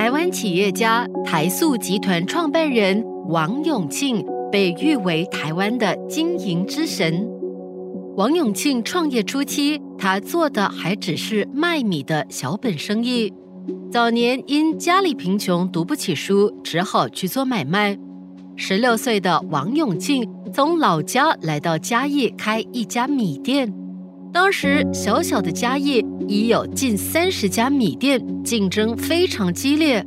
台湾企业家台塑集团创办人王永庆。被誉为台湾的经营之神。王永庆创业初期，他做的还只是卖米的小本生意。早年因家里贫穷，读不起书，只好去做买卖。十六岁的王永庆从老家来到嘉义开一家米店。当时小小的嘉义已有近三十家米店，竞争非常激烈。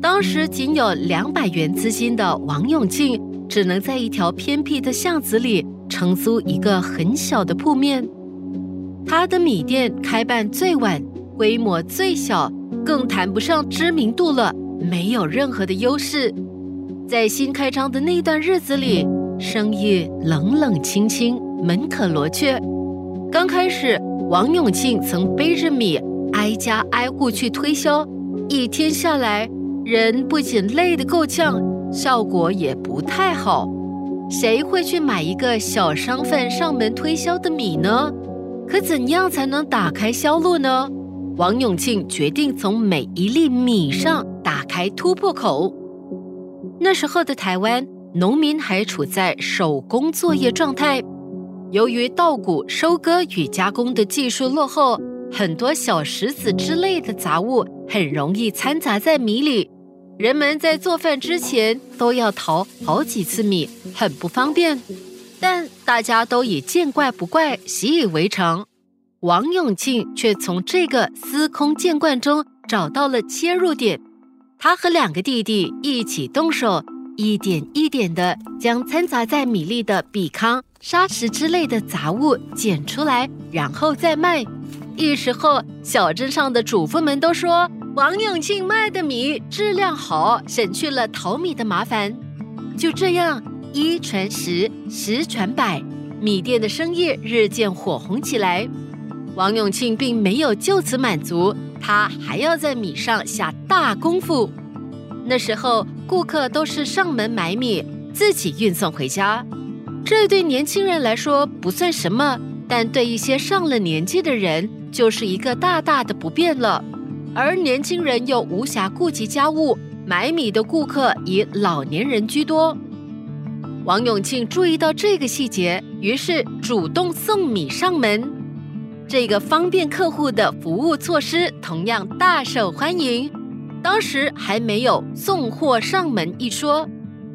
当时仅有两百元资金的王永庆。只能在一条偏僻的巷子里承租一个很小的铺面。他的米店开办最晚，规模最小，更谈不上知名度了，没有任何的优势。在新开张的那段日子里，生意冷冷清清，门可罗雀。刚开始，王永庆曾背着米挨家挨户去推销，一天下来，人不仅累得够呛。效果也不太好，谁会去买一个小商贩上门推销的米呢？可怎样才能打开销路呢？王永庆决定从每一粒米上打开突破口。那时候的台湾农民还处在手工作业状态，由于稻谷收割与加工的技术落后，很多小石子之类的杂物很容易掺杂在米里。人们在做饭之前都要淘好几次米，很不方便。但大家都以见怪不怪，习以为常。王永庆却从这个司空见惯中找到了切入点。他和两个弟弟一起动手，一点一点地将掺杂在米粒的比糠、砂石之类的杂物捡出来，然后再卖。一时候，小镇上的主妇们都说。王永庆卖的米质量好，省去了淘米的麻烦。就这样，一传十，十传百，米店的生意日渐火红起来。王永庆并没有就此满足，他还要在米上下大功夫。那时候，顾客都是上门买米，自己运送回家。这对年轻人来说不算什么，但对一些上了年纪的人，就是一个大大的不便了。而年轻人又无暇顾及家务，买米的顾客以老年人居多。王永庆注意到这个细节，于是主动送米上门。这个方便客户的服务措施同样大受欢迎。当时还没有送货上门一说，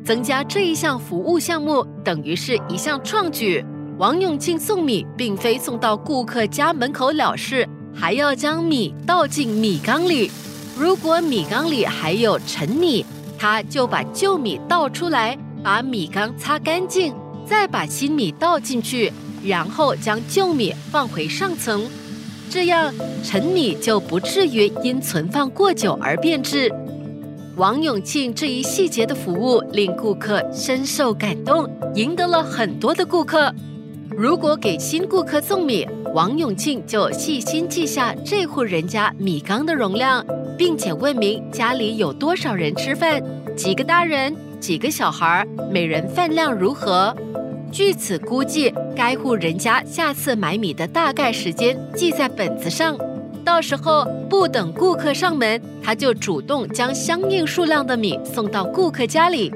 增加这一项服务项目等于是一项创举。王永庆送米并非送到顾客家门口了事。还要将米倒进米缸里，如果米缸里还有陈米，他就把旧米倒出来，把米缸擦干净，再把新米倒进去，然后将旧米放回上层，这样陈米就不至于因存放过久而变质。王永庆这一细节的服务令顾客深受感动，赢得了很多的顾客。如果给新顾客送米，王永庆就细心记下这户人家米缸的容量，并且问明家里有多少人吃饭，几个大人，几个小孩，每人饭量如何。据此估计，该户人家下次买米的大概时间记在本子上，到时候不等顾客上门，他就主动将相应数量的米送到顾客家里。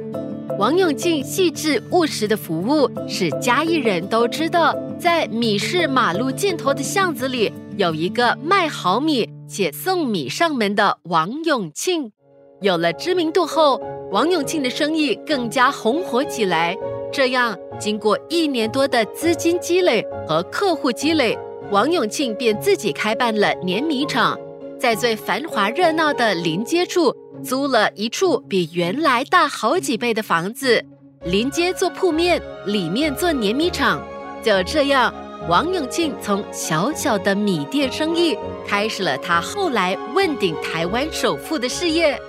王永庆细致务实的服务，使嘉义人都知道，在米市马路尽头的巷子里，有一个卖好米且送米上门的王永庆。有了知名度后，王永庆的生意更加红火起来。这样，经过一年多的资金积累和客户积累，王永庆便自己开办了碾米厂，在最繁华热闹的临街处。租了一处比原来大好几倍的房子，临街做铺面，里面做碾米厂。就这样，王永庆从小小的米店生意，开始了他后来问鼎台湾首富的事业。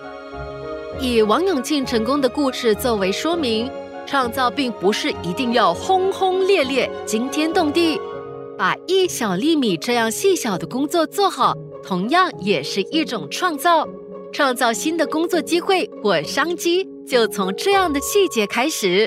以王永庆成功的故事作为说明，创造并不是一定要轰轰烈烈、惊天动地，把一小粒米这样细小的工作做好，同样也是一种创造。创造新的工作机会或商机，就从这样的细节开始。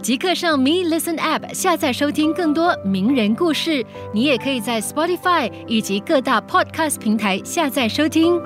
即刻上 Me Listen App 下载收听更多名人故事。你也可以在 Spotify 以及各大 Podcast 平台下载收听。